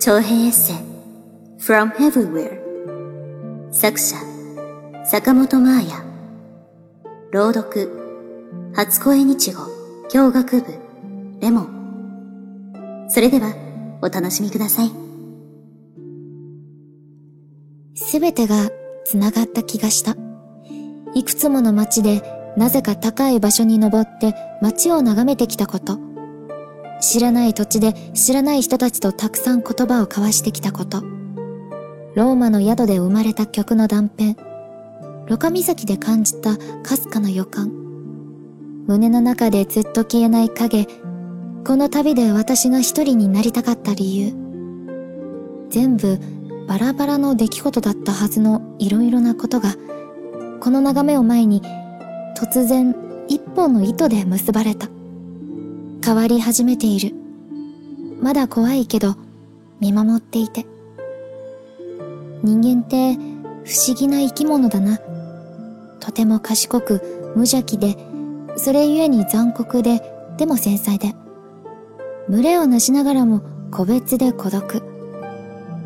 長編エッセイ From Everywhere 作者坂本真綾朗読初恋日語教学部レモンそれではお楽しみくださいすべてが繋がった気がした。いくつもの街でなぜか高い場所に登って街を眺めてきたこと。知らない土地で知らない人たちとたくさん言葉を交わしてきたこと。ローマの宿で生まれた曲の断片。ロカ岬で感じたかすかな予感。胸の中でずっと消えない影。この旅で私が一人になりたかった理由。全部バラバラの出来事だったはずのいろいろなことが、この眺めを前に突然一本の糸で結ばれた。変わり始めている。まだ怖いけど見守っていて。人間って不思議な生き物だな。とても賢く無邪気で、それゆえに残酷で、でも繊細で。群れをなしながらも個別で孤独。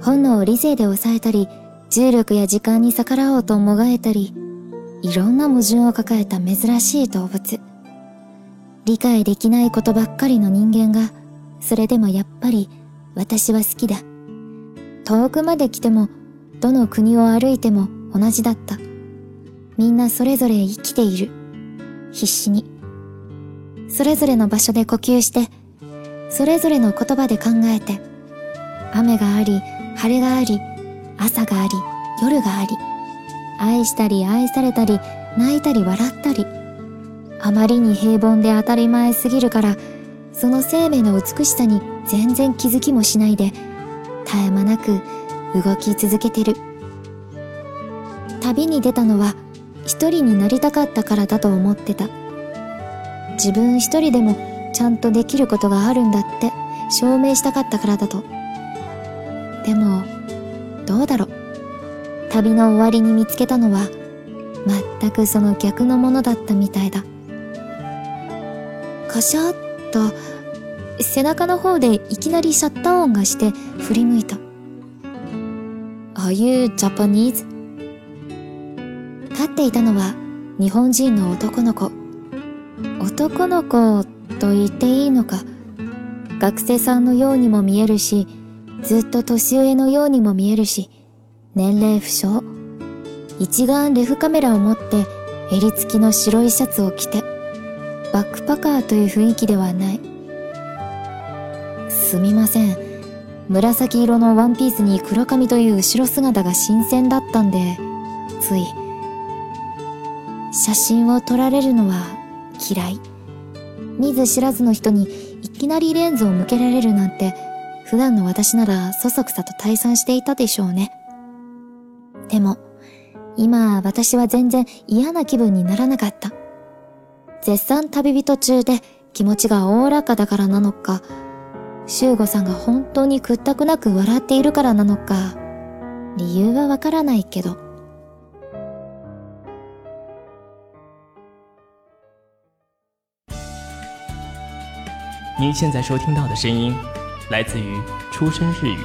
本能を理性で抑えたり、重力や時間に逆らおうともがえたり、いろんな矛盾を抱えた珍しい動物。理解できないことばっかりの人間が、それでもやっぱり私は好きだ。遠くまで来ても、どの国を歩いても同じだった。みんなそれぞれ生きている。必死に。それぞれの場所で呼吸して、それぞれの言葉で考えて、雨があり、晴れがあり、朝があり、夜があり、愛したり愛されたり、泣いたり笑ったり、あまりに平凡で当たり前すぎるから、その生命の美しさに全然気づきもしないで、絶え間なく動き続けてる。旅に出たのは一人になりたかったからだと思ってた。自分一人でもちゃんとできることがあるんだって証明したかったからだと。でも、どうだろう。旅の終わりに見つけたのは全くその逆のものだったみたいだ。カシャッと背中の方でいきなりシャッター音がして振り向いた。Are you Japanese? 立っていたのは日本人の男の子。男の子と言っていいのか。学生さんのようにも見えるし、ずっと年上のようにも見えるし、年齢不詳。一眼レフカメラを持って襟付きの白いシャツを着て、バックパカーという雰囲気ではない。すみません。紫色のワンピースに黒髪という後ろ姿が新鮮だったんで、つい。写真を撮られるのは嫌い。見ず知らずの人にいきなりレンズを向けられるなんて、普段の私ならそそくさと退散していたでしょうね。でも、今私は全然嫌な気分にならなかった。絶賛旅人中で気持ちがおおらかだからなのか、修吾さんが本当に屈託なく笑っているからなのか、理由はわからないけど。您现在收听到的声音，来自于出生日语。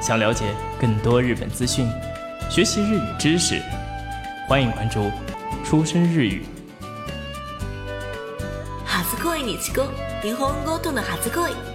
想了解更多日本资讯，学习日语知识，欢迎关注出生日语。初恋日語日本語との初恋。